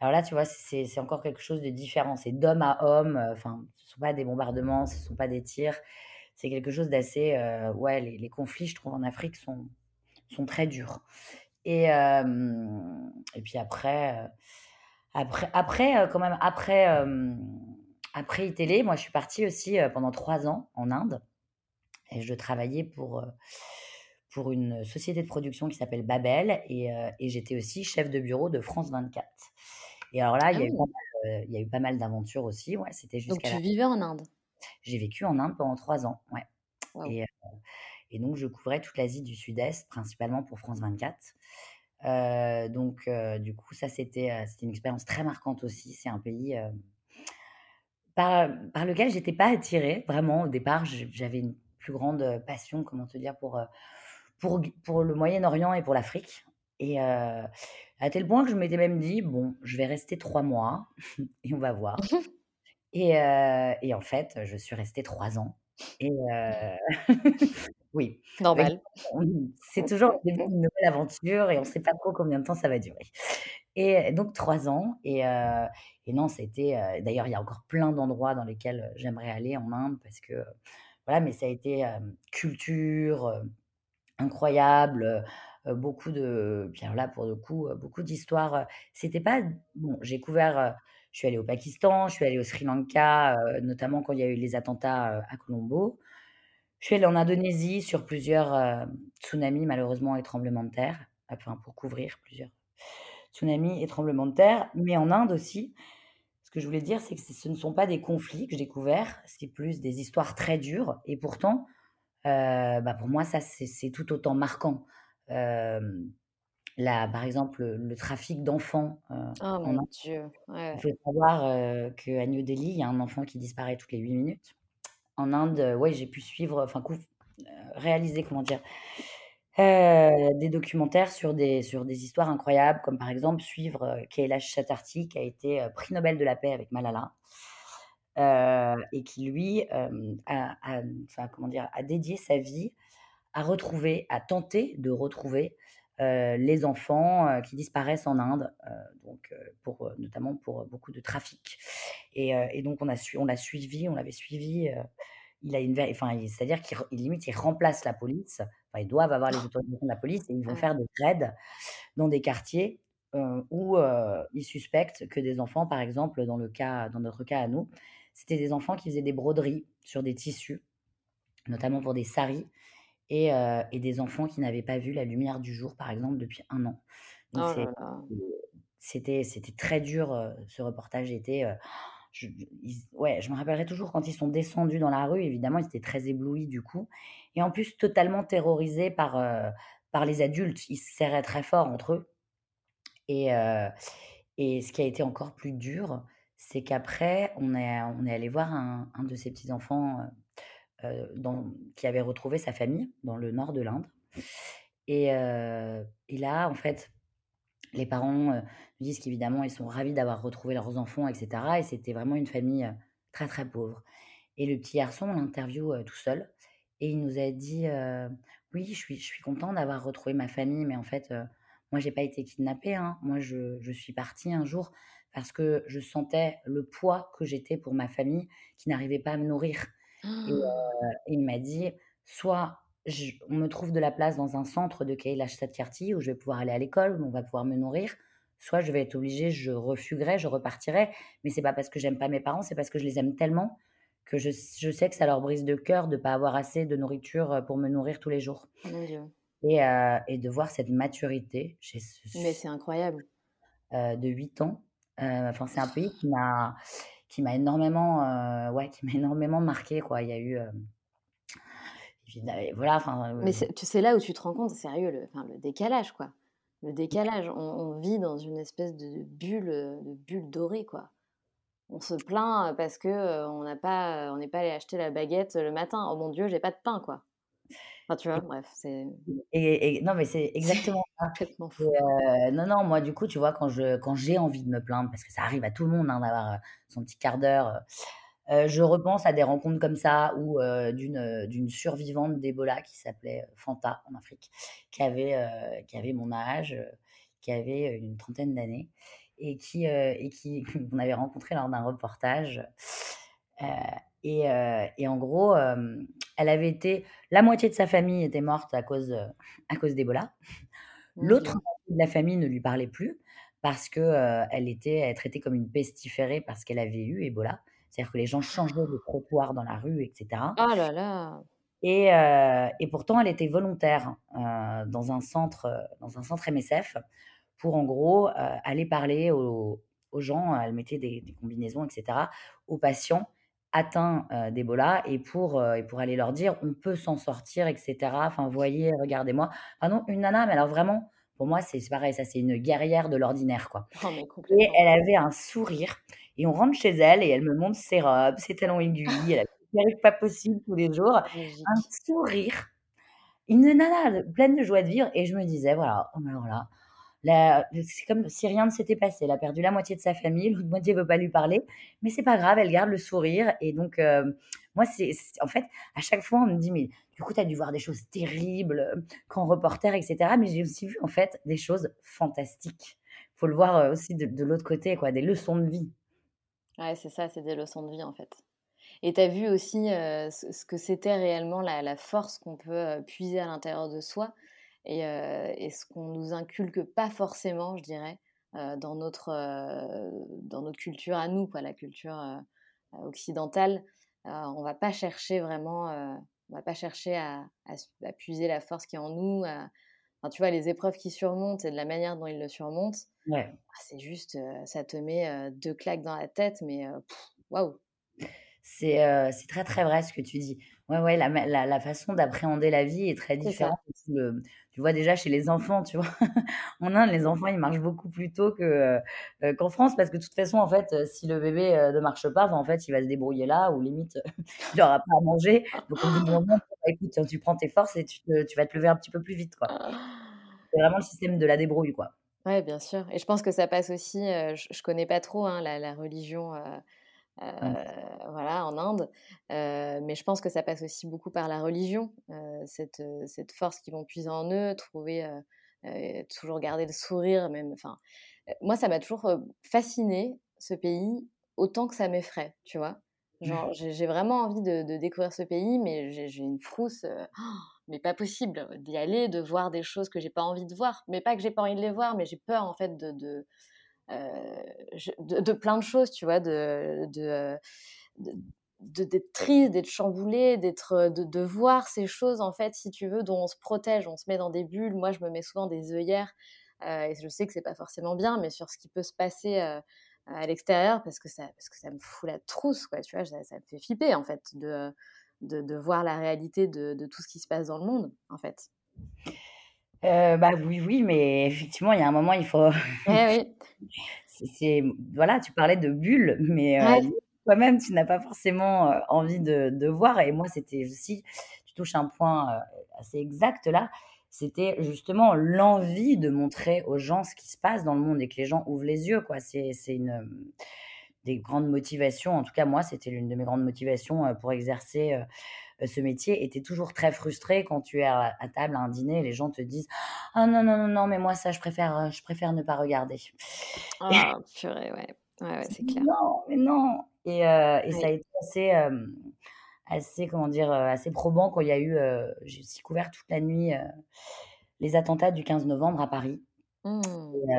Alors là, tu vois, c'est encore quelque chose de différent. C'est d'homme à homme, enfin, ce sont pas des bombardements, ce sont pas des tirs. C'est quelque chose d'assez, heu, ouais, les les conflits, je trouve, en Afrique sont sont très durs et et puis après, heu, après après, heu, quand même, après, après iTélé, moi, je suis partie aussi, pendant 3 ans en Inde et je travaillais pour, pour une société de production qui s'appelle Babel et et j'étais aussi chef de bureau de France 24 et alors là, il Ah y a eu oui. pas mal, heu, il y a eu pas mal d'aventures aussi, ouais, c'était Donc tu la vivais en Inde? J'ai vécu en Inde pendant 3 ans, ouais Waouh. et heu et donc je couvrais toute l'Asie du Sud-Est, principalement pour France 24. Heu, donc heu, du coup, ça, c'était, heu, c'était une expérience très marquante aussi. C'est un pays, heu, par par lequel j'étais pas attirée, vraiment. Au départ, j'avais une plus grande, heu, passion, comment te dire, pour, heu, pour g pour le Moyen-Orient et pour l'Afrique et heu, à tel point que je m'étais même dit: «Bon, je vais rester 3 mois et on va voir» et en fait, je suis restée 3 ans et heu, oui, Normal. c'est toujours le début d'une nouvelle aventure et on sait pas trop combien de temps ça va durer. Et donc 3 ans et heu et non, c'était, d'ailleurs, il y a encore plein d'endroits dans lesquels, j'aimerais aller en Inde parce que, voilà, mais ça a été, culture, incroyable, beaucoup de alors là, pour le coup, beaucoup d'histoires, c'était pas bon, j'ai couvert, je suis allée au Pakistan, je suis allée au Sri Lanka, heu, notamment quand il y a eu les attentats, heu, à Colombo. Je suis allée en Indonésie sur plusieurs, heu, tsunamis malheureusement et tremblements de terre, enfin pour couvrir plusieurs tsunamis et tremblements de terre, mais en Inde aussi. Ce que je voulais dire, c'est que ce ne sont pas des conflits que j'ai couverts, c'est plus des histoires très dures et pourtant, bah, pour moi ça c'est tout autant marquant. Là, par exemple, le le trafic d'enfants, Oh mon Dieu, il faut savoir, heu, qu'à New Delhi, il y a un enfant qui disparaît toutes les 8 minutes. En Inde, ouais, j'ai pu suivre, enfin réaliser, comment dire? Des documentaires sur des sur des histoires incroyables, comme par exemple suivre, Kailash Satyarthi qui a été, prix Nobel de la paix avec Malala. Et qui lui, a comment dire? A dédié sa vie à retrouver, à tenter de retrouver, heu, les enfants, heu, qui disparaissent en Inde, heu, donc pour, notamment pour, beaucoup de trafic. Et donc on a su on l'a suivi, on l'avait suivi, il a une enfin, c'est-à-dire qu'il limite, il remplace la police, enfin, ils doivent avoir les autorisations de la police et ils vont Ouais. faire des raids dans des quartiers, où, ils suspectent que des enfants, par exemple, dans le cas dans notre cas à nous, c'était des enfants qui faisaient des broderies sur des tissus, notamment pour des saris et des enfants qui n'avaient pas vu la lumière du jour, par exemple, depuis 1 an. Oh c'était très dur, ce reportage était, je ils ouais, je me rappellerai toujours quand ils sont descendus dans la rue, évidemment, ils étaient très éblouis du coup et en plus totalement terrorisés par, par les adultes. Ils se serraient très fort entre eux et ce qui a été encore plus dur, c'est qu'après on est on est allé voir un un de ces petits enfants, heu heu, dans qui avait retrouvé sa famille dans le nord de l'Inde. Et et là, en fait, les parents, nous disent qu'évidemment, ils sont ravis d'avoir retrouvé leurs enfants et cetera et c'était vraiment une famille, heu, très, très pauvre. Et le petit garçon, on l'interviewe, heu, tout seul et il nous a dit, «Oui, je suis je suis content d'avoir retrouvé ma famille, mais en fait, moi, j'ai pas été kidnappé, hein. Moi, je je suis parti un jour parce que je sentais le poids que j'étais pour ma famille qui n'arrivait pas à me nourrir» et et il m'a dit: «Soit je on me trouve de la place dans un centre de Kailash Satyarthi où je vais pouvoir aller à l'école, où on va pouvoir me nourrir, soit je vais être obligé, je refuguerai, je repartirai, mais c'est pas parce que j'aime pas mes parents, c'est parce que je les aime tellement que je je sais que ça leur brise le cœur de pas avoir assez de nourriture, pour me nourrir tous les jours» Dieu. et et de voir cette maturité chez ce Mais c'est incroyable. de 8 ans, enfin, c'est un pays qui m'a qui m'a énormément, heu, ouais, qui m'a énormément marquée, quoi. Il y a eu, et voilà, enfin, Mais c'est tu sais là où tu te rends compte, sérieux, le enfin, le décalage, quoi. Le décalage, on on vit dans une espèce de bulle, de bulle dorée, quoi. On se plaint, parce que, on n'a pas, on n'est pas allé acheter la baguette, le matin. «Oh mon Dieu, j'ai pas de pain», quoi. Enfin, tu vois? Bref, c'est et et non, mais c'est exactement ça complètement et fou. heu, non, non, moi, du coup, tu vois, quand je quand j'ai envie de me plaindre, parce que ça arrive à tout le monde, hein, d'avoir, heu, son petit quart d'heure, heu heu, je repense à des rencontres comme ça ou d'une, survivante d'Ebola qui s'appelait, Fanta en Afrique, qui avait, qui avait mon âge, qui avait, une trentaine d'années et qui, et qui qu'on avait rencontré lors d'un reportage, et heu et en gros, elle avait été la moitié de sa famille était morte à cause, heu, à cause d'Ebola. L'autre Dieu. moitié de la famille ne lui parlait plus parce que, heu, elle était traitée comme une pestiférée parce qu'elle avait eu Ebola. C'est-à-dire que les gens changeaient de trottoir dans la rue et cetera Oh là là! et et pourtant elle était volontaire, dans un centre, dans un centre MSF pour en gros, aller parler aux aux gens. Elle mettait des des combinaisons et cetera, aux patients atteints, heu, d'Ebola et pour, et pour aller leur dire: «On peut s'en sortir et cetera. Enfin, voyez, regardez-moi». Ah non, une nana, mais alors vraiment, pour moi, c'est pareil, ça, c'est une guerrière de l'ordinaire, quoi. Oh et elle avait un sourire et on rentre chez elle et elle me montre ses robes, ses talons aiguilles, elle perruques pas possibles tous les jours, un sourire, une nana pleine de joie de vivre et je me disais: «Voilà, oh mais alors là, c'est comme si rien ne s'était passé. Elle a perdu la moitié de sa famille, l'autre moitié veut pas lui parler, mais c'est pas grave, elle garde le sourire» et donc heu, moi, c'est en fait, à chaque fois, on me dit: «Mais du coup, tu as dû voir des choses terribles, heu, quand reporter et cetera», mais j'ai aussi vu, en fait, des choses fantastiques. Faut le voir, heu, aussi de l'autre côté, quoi, des leçons de vie. Ouais, c'est ça, c'est des leçons de vie, en fait et tu as vu aussi, ce que c'était réellement la la force qu'on peut, puiser à l'intérieur de soi et heu et ce qu'on nous inculque pas forcément, je dirais, heu, dans notre, heu, dans notre culture à nous, quoi, la culture, occidentale. On va pas chercher vraiment, on va pas chercher à à s à puiser la force qui est en nous, à enfin, tu vois, les épreuves qu'ils surmontent et de la manière dont ils le surmontent, Ouais. ah, c'est juste, ça te met, heu, 2 claques dans la tête, mais waouh! C'est, c'est très, très vrai ce que tu dis. Ouais, ouais, la la la façon d'appréhender la vie est très différente tu vois déjà chez les enfants, tu vois? En Inde, les enfants, ils marchent beaucoup plus tôt qu'en France parce que de toute façon, en fait, si le bébé, ne marche pas, bah, en fait, il va se débrouiller là ou limite, il aura pas à manger. Donc au bout d'un moment, écoute, tu prends tes forces et tu te tu vas te lever un petit peu plus vite, quoi. C'est vraiment le système de la débrouille, quoi. Ouais, bien sûr et je pense que ça passe aussi, je je connais pas trop, hein, la la religion, Mmh. voilà, en Inde, heu, mais je pense que ça passe aussi beaucoup par la religion, heu, cette, force qu'ils vont puiser en eux, trouver, toujours garder le sourire même enfin, moi, ça m'a toujours, heu, fascinée, ce pays, autant que ça m'effraie, tu vois? Genre, j'ai j'ai vraiment envie de de découvrir ce pays, mais j'ai une frousse, mais pas possible d'y aller, de voir des choses que j'ai pas envie de voir. Mais pas que j'ai pas envie de les voir, mais j'ai peur, en fait, de je de plein de choses, tu vois? De de, de d'être triste, d'être chamboulée, d'être, heu, de voir ces choses, en fait, si tu veux, dont on se protège. On se met dans des bulles. Moi, je me mets souvent des œillères, et je sais que c'est pas forcément bien, mais sur ce qui peut se passer, à l'extérieur parce que ça parce que ça me fout la trousse, quoi, tu vois? Ça me fait flipper, en fait, de, de de voir la réalité de tout ce qui se passe dans le monde, en fait. Heu, bah, oui, oui, mais effectivement, il y a un moment, il faut Eh oui. c'est c'est voilà, tu parlais de bulles, mais Ouais. heu, toi-même, tu n'as pas forcément, heu, envie de de voir et moi, c'était aussi tu touches un point, heu, assez exact là. C'était justement l'envie de montrer aux gens ce qui se passe dans le monde et que les gens ouvrent les yeux, quoi. C'est c'est une, hem, des grandes motivations. En tout cas, moi, c'était l'une de mes grandes motivations, heu, pour exercer, heu, ce métier et tu es toujours très frustré quand tu es à à table à un dîner et les gens te disent: «Ah non, non, non, non, mais moi ça je préfère, heu, je préfère ne pas regarder». Ah purée, ouais. Ouais, ouais, c'est clair. Non, mais non et heu et ça a été assez, assez comment dire? Assez probant quand il y a eu, j'ai aussi couvert toute la nuit, les attentats du 15 novembre à Paris Mmh. et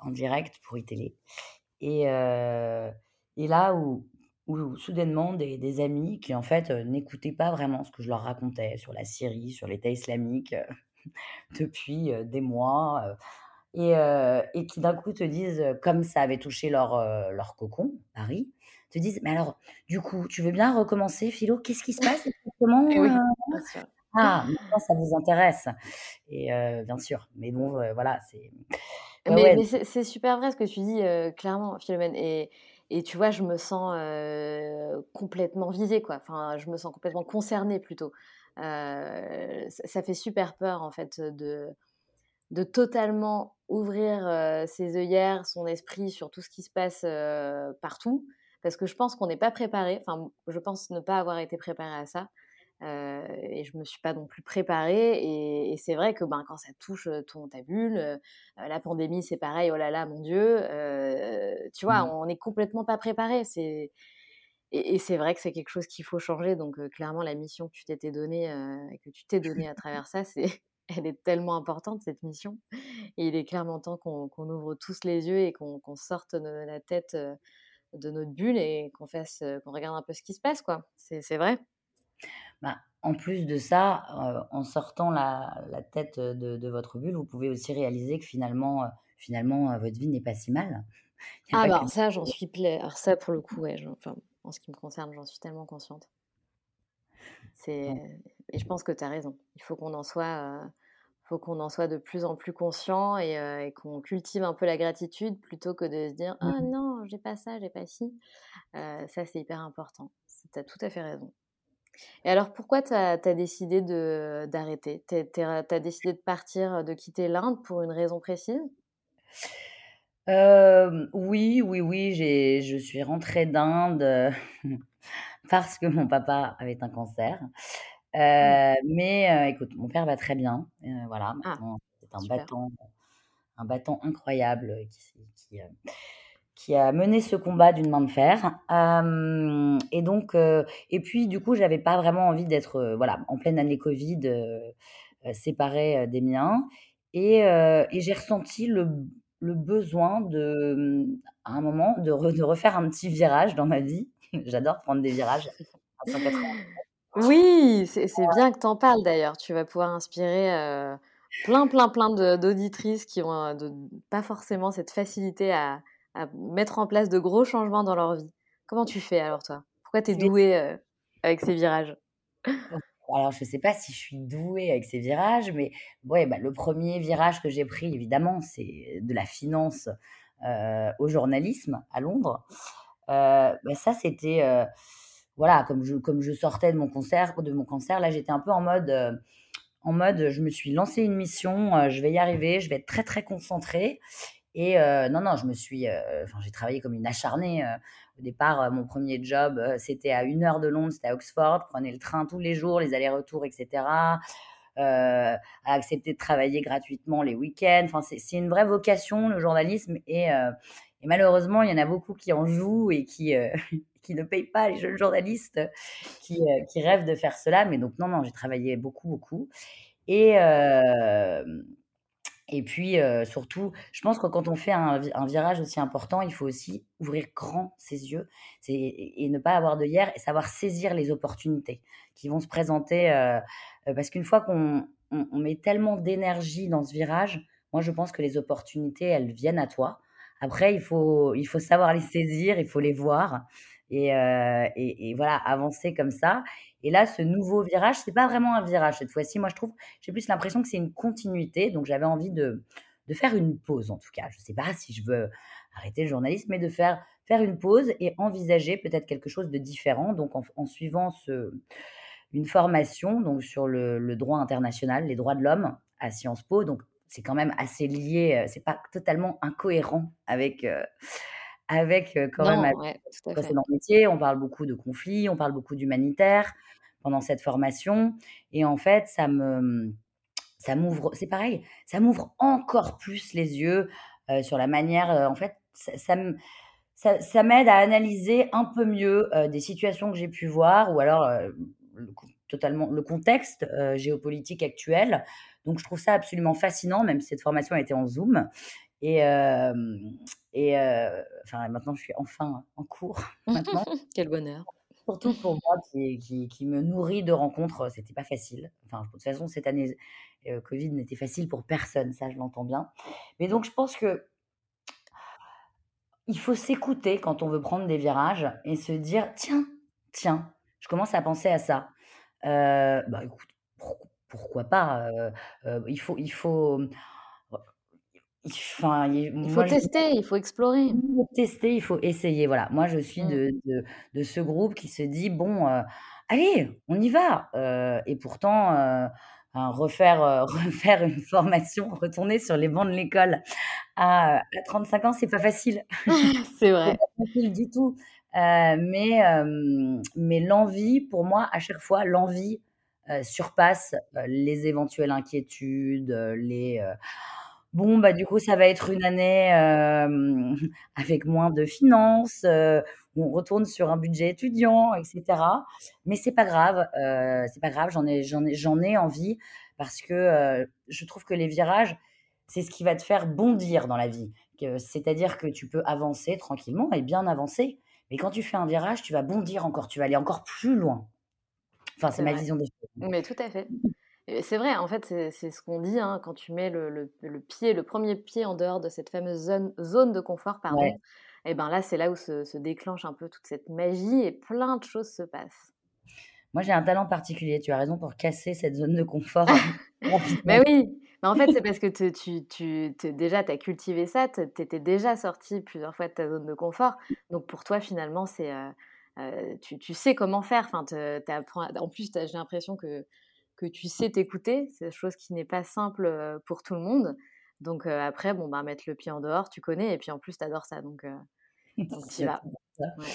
en direct pour iTélé et heu et là où où soudainement des des amis qui en fait, heu, n'écoutaient pas vraiment ce que je leur racontais sur la Syrie, sur l'État islamique, heu, depuis, heu, des mois, et et qui d'un coup te disent, comme ça avait touché leur, leur cocon, Paris, te disent: «Mais alors, du coup, tu veux bien recommencer philo? Qu'est-ce qui se passe exactement, heu?» oui, bien sûr. «Ah, maintenant ça vous intéresse» et bien sûr, mais bon, voilà, c'est ouais, Mais ouais. mais c'est super vrai ce que tu dis, clairement, Philomène et et tu vois, je me sens, complètement visée, quoi. Enfin, je me sens complètement concernée plutôt, ça, fait super peur en fait de, de totalement ouvrir ses œillères, son esprit sur tout ce qui se passe partout, parce que je pense qu'on n'est pas préparé, enfin je pense ne pas avoir été préparé à ça. Et je me suis pas non plus préparée. Et, c'est vrai que ben, quand ça touche ton, ta bulle, la pandémie, c'est pareil, oh là là, mon Dieu, tu vois, mmh. on n'est complètement pas préparé. C'est, et, c'est vrai que c'est quelque chose qu'il faut changer. Donc, clairement, la mission que tu t'étais donnée, que tu t'es donnée à travers ça, c'est, elle est tellement importante, cette mission. Et il est clairement temps qu'on, ouvre tous les yeux et qu'on, sorte de la tête de notre bulle et qu'on fasse, qu'on regarde un peu ce qui se passe, quoi. C'est, vrai. Bah, en plus de ça, en sortant la, tête de, votre bulle, vous pouvez aussi réaliser que finalement, finalement votre vie n'est pas si mal. Ah bah ça, j'en suis plaisir. Alors ça, pour le coup, ouais, enfin, en ce qui me concerne, j'en suis tellement consciente. C'est et je pense que tu as raison. Il faut qu'on en soit faut qu'on en soit de plus en plus conscient et, qu'on cultive un peu la gratitude plutôt que de se dire ah mmh non j'ai pas ça j'ai pas ci ça c'est hyper important tu as tout à fait raison et alors pourquoi tu as, décidé d'arrêter? Tu as décidé de partir de quitter l'Inde pour une raison précise? Oui, oui, oui, j'ai je suis rentrée d'Inde, parce que mon papa avait un cancer. Mmh. mais écoute, mon père va très bien, voilà, ah, c'est un battant un battant incroyable, qui qui, a mené ce combat d'une main de fer. et donc et puis du coup, j'avais pas vraiment envie d'être, voilà, en pleine année covid, séparée, des miens et et j'ai ressenti le le besoin de, à un moment, de, refaire un petit virage dans ma vie. J'adore prendre des virages à 180 Oui, c'est bien que tu en parles d'ailleurs. Tu vas pouvoir inspirer plein, plein, plein d'auditrices qui ont pas forcément cette facilité à, mettre en place de gros changements dans leur vie. Comment tu fais alors toi? Pourquoi tu es douée avec ces virages? Alors, je ne sais pas si je suis douée avec ces virages, mais ouais, bah, le premier virage que j'ai pris, évidemment, c'est de la finance euh, au journalisme à Londres. Euh, bah, ça, c'était, euh, voilà, comme je, comme je sortais de mon concert, de mon cancer, là, j'étais un peu en mode, en mode, je me suis lancé une mission, je vais y arriver, je vais être très, très concentrée. Et non, non, je me suis, enfin, j'ai travaillé comme une acharnée. au départ, mon premier job, c'était à une heure de Londres, c'était à Oxford. Prenais le train tous les jours, les allers-retours, etc. à accepter de travailler gratuitement les week-ends. Enfin, c'est une vraie vocation, le journalisme. Et, et, malheureusement, il y en a beaucoup qui en jouent et qui, qui ne payent pas les jeunes journalistes qui, qui, rêvent de faire cela. Mais donc, non, non, j'ai travaillé beaucoup, beaucoup. Et, et puis, surtout, je pense que quand on fait un, virage aussi important, il faut aussi ouvrir grand ses yeux et, ne pas avoir de hier et savoir saisir les opportunités qui vont se présenter. parce qu'une fois qu'on met tellement d'énergie dans ce virage, moi, je pense que les opportunités, elles viennent à toi. Après, il faut, il faut savoir les saisir, il faut les voir et, et voilà, avancer comme ça. Et là, ce nouveau virage, c'est pas vraiment un virage cette fois-ci. Moi, je trouve, j'ai plus l'impression que c'est une continuité. Donc, j'avais envie de, de faire une pause, en tout cas. Je ne sais pas si je veux arrêter le journalisme, mais de faire, faire une pause et envisager peut-être quelque chose de différent. Donc, en, suivant ce, une formation donc sur le, droit international, les droits de l'homme à Sciences Po. Donc, c'est quand même assez lié. C'est pas totalement incohérent avec. Euh, avec quand même ouais, précédent métier. On parle beaucoup de conflits, on parle beaucoup d'humanitaire pendant cette formation. Et en fait, ça me, ça m'ouvre, c'est pareil, ça m'ouvre encore plus les yeux sur la manière, en fait, ça, ça, m'aide à analyser un peu mieux des situations que j'ai pu voir ou alors le, totalement le contexte géopolitique actuel. Donc, je trouve ça absolument fascinant, même si cette formation a été en Zoom. Et, et enfin, maintenant, je suis enfin en cours. Maintenant. Quel bonheur. Surtout pour moi qui, qui, qui, me nourrit de rencontres, c'était pas facile. Enfin, de toute façon, cette année Covid n'était facile pour personne, ça je l'entends bien. Mais donc, je pense que il faut s'écouter quand on veut prendre des virages et se dire tiens, tiens, je commence à penser à ça. bah écoute, pourquoi pas Il faut, il faut Il faut tester, il faut explorer. Il faut tester, il faut essayer, voilà. Moi, je suis Mmh. de de de ce groupe qui se dit: «Bon, heu, allez, on y va!» heu et pourtant, enfin refaire, refaire une formation, retourner sur les bancs de l'école à, à 35 ans, c'est pas facile. C'est vrai. pas facile du tout, mais mais l'envie, pour moi, à chaque fois, l'envie, surpasse, les éventuelles inquiétudes, les, «Bon, bah, du coup, ça va être une année, hem, avec moins de finances, heu, on retourne sur un budget étudiant» et cetera. Mais c'est pas grave, heu, c'est pas grave, j'en ai j'en ai j'en ai envie parce que, heu, je trouve que les virages, c'est ce qui va te faire bondir dans la vie. Que c'est-à-dire que tu peux avancer tranquillement et bien avancer, mais quand tu fais un virage, tu vas bondir encore, tu vas aller encore plus loin. Enfin, c'est C'est ma vrai. vision des choses. Mais tout à fait. C'est vrai, en fait, c'est ce qu'on dit, hein, quand tu mets le le le pied, le 1er pied en dehors de cette fameuse zone zone de confort, Ouais. pardon, et ben, là, c'est là où se se déclenche un peu toute cette magie et plein de choses se passent. Moi, j'ai un talent particulier, tu as raison, pour casser cette zone de confort, Mais oui, mais en fait, c'est parce que tu tu te déjà, tu as cultivé ça, tu étais déjà sorti plusieurs fois de ta zone de confort. Donc pour toi, finalement, c'est, heu heu, tu tu sais comment faire. Enfin, tu en plus, tu j'ai l'impression que que tu sais t'écouter. C'est chose qui n'est pas simple, pour tout le monde. Donc après, bon, bah, mettre le pied en dehors, tu connais et puis en plus, tu adores ça, donc donc tu vas. ça. Ouais.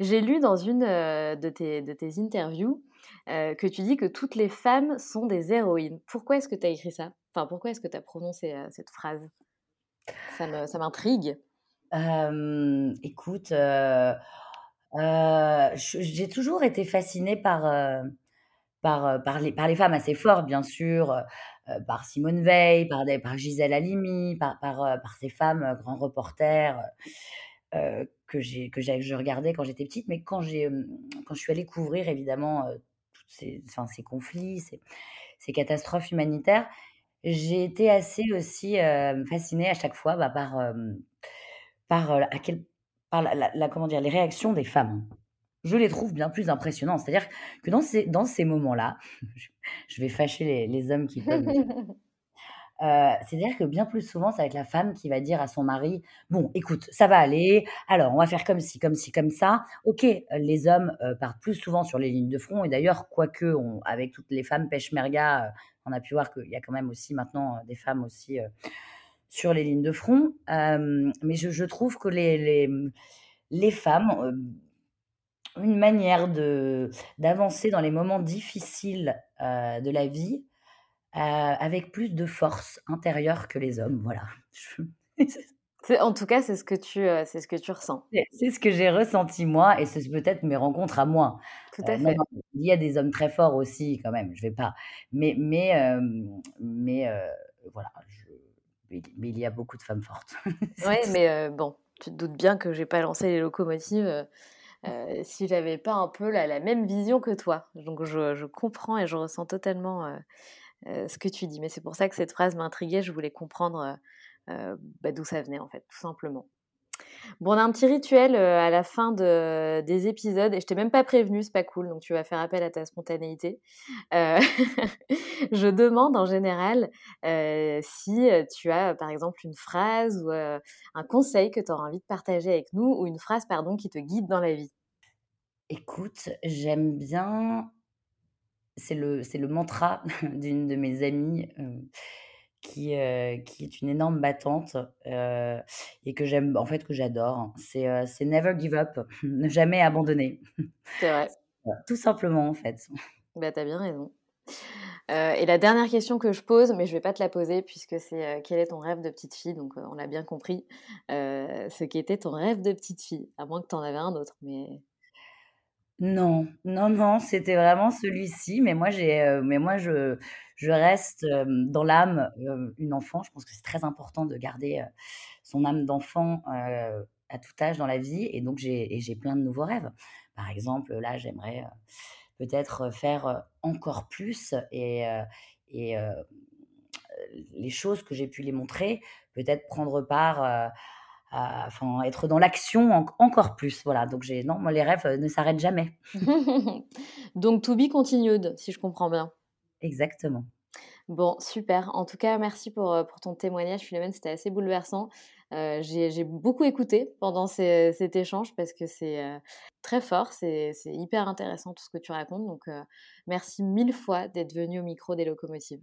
J'ai lu dans une, de tes de tes interviews, que tu dis que toutes les femmes sont des héroïnes. Pourquoi est-ce que tu as écrit ça? Enfin, pourquoi est-ce que tu as prononcé, cette phrase? Ça ça m'intrigue. Hem, écoute, j'ai toujours été fascinée par, par, heu, par les par les femmes assez fortes, bien sûr, heu heu, par Simone Veil, par par Gisèle Halimi, par par, ces femmes, grands reporters, que j'ai que j'ai je regardais quand j'étais petite. Mais quand j'ai, quand je suis allée couvrir évidemment, ces enfin, ces conflits, ces catastrophes humanitaires, j'ai été assez aussi, fascinée à chaque fois, bah, par, par, à quel par la comment dire? Les réactions des femmes. Je les trouve bien plus impressionnantes. C'est-à-dire que dans ces dans ces moments-là, je vais fâcher les les hommes qui peuvent Heu, c'est-à-dire que bien plus souvent, ça va être la femme qui va dire à son mari: «Bon, écoute, ça va aller, alors on va faire comme ci, comme ci, comme ça». OK, les hommes, heu, partent plus souvent sur les lignes de front et d'ailleurs, quoique on avec toutes les femmes peshmerga, heu, on a pu voir qu'il y a quand même aussi maintenant, des femmes aussi, sur les lignes de front. Mais je je trouve que les les, les femmes une manière de d'avancer dans les moments difficiles, heu, de la vie, heu, avec plus de force intérieure que les hommes, voilà. En tout cas, c'est ce que tu, heu, c'est ce que tu ressens. c'est ce que j'ai ressenti moi et c'est peut-être mes rencontres à moi. Tout à fait. il y a des hommes très forts aussi quand même, je vais pas mais mais mais voilà, je mais il y a beaucoup de femmes fortes. Tout. mais bon, tu te doutes bien que j'ai pas lancé les locomotives, heu, si j'avais pas un peu la même vision que toi. Donc je comprends et je ressens totalement, heu heu, ce que tu dis. Mais c'est pour ça que cette phrase m'intriguait, je voulais comprendre, heu, bah, d'où ça venait en fait, tout simplement. Bon, on a un petit rituel, à la fin de des épisodes et je t'ai même pas prévenue, c'est pas cool, donc tu vas faire appel à ta spontanéité. Je demande en général, si, tu as, par exemple, une phrase ou un conseil que tu aurais envie de partager avec nous ou une phrase, pardon, qui te guide dans la vie? Écoute, j'aime bien c'est le c'est le mantra d'une de mes amies, heu, qui, heu, qui est une énorme battante, heu et que j'aime en fait, que j'adore. C'est, heu, c'est never give up, ne jamais abandonner. C'est vrai. Voilà, tout simplement, en fait. Bah, tu as bien raison. Heu et la dernière question que je pose, mais je vais pas te la poser puisque c'est, heu, quel est ton rêve de petite fille? Donc, heu, on l'a bien compris. Heu, ce qui était ton rêve de petite fille, à moins que tu en avais un autre, mais Non, non, non, c'était vraiment celui-ci, mais moi j'ai, heu, mais moi je je reste, hem, dans l'âme, heu, une enfant. Je pense que c'est très important de garder, son âme d'enfant, à tout âge dans la vie et donc j'ai et j'ai plein de nouveaux rêves. Par exemple, là, j'aimerais, peut-être, faire, encore plus et et les choses que j'ai pu les montrer, peut-être prendre part, à enfin, être dans l'action enc encore plus, voilà. Donc j'ai non, moi les rêves, heu, ne s'arrêtent jamais. Donc to be continued, si je comprends bien? Exactement. Bon, super. En tout cas, merci pour, euh, pour ton témoignage, Philomène. C'était assez bouleversant. Euh, j'ai beaucoup écouté pendant cet échange parce que c'est euh, très fort, c'est hyper intéressant tout ce que tu racontes. Donc, merci mille fois d'être venu au micro des locomotives.